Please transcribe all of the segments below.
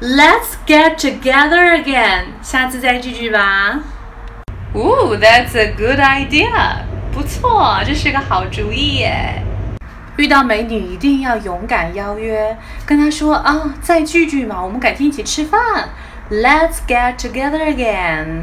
Let's get together again，下次再聚聚吧。Ooh, that's a good idea，不错，这是个好主意耶。遇到美女一定要勇敢邀约，跟她说啊，再聚聚嘛，我们改天一起吃饭。Let's get together again。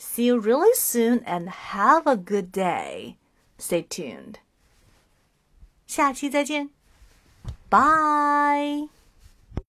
See you really soon and have a good day. Stay tuned. 下期再见，Bye.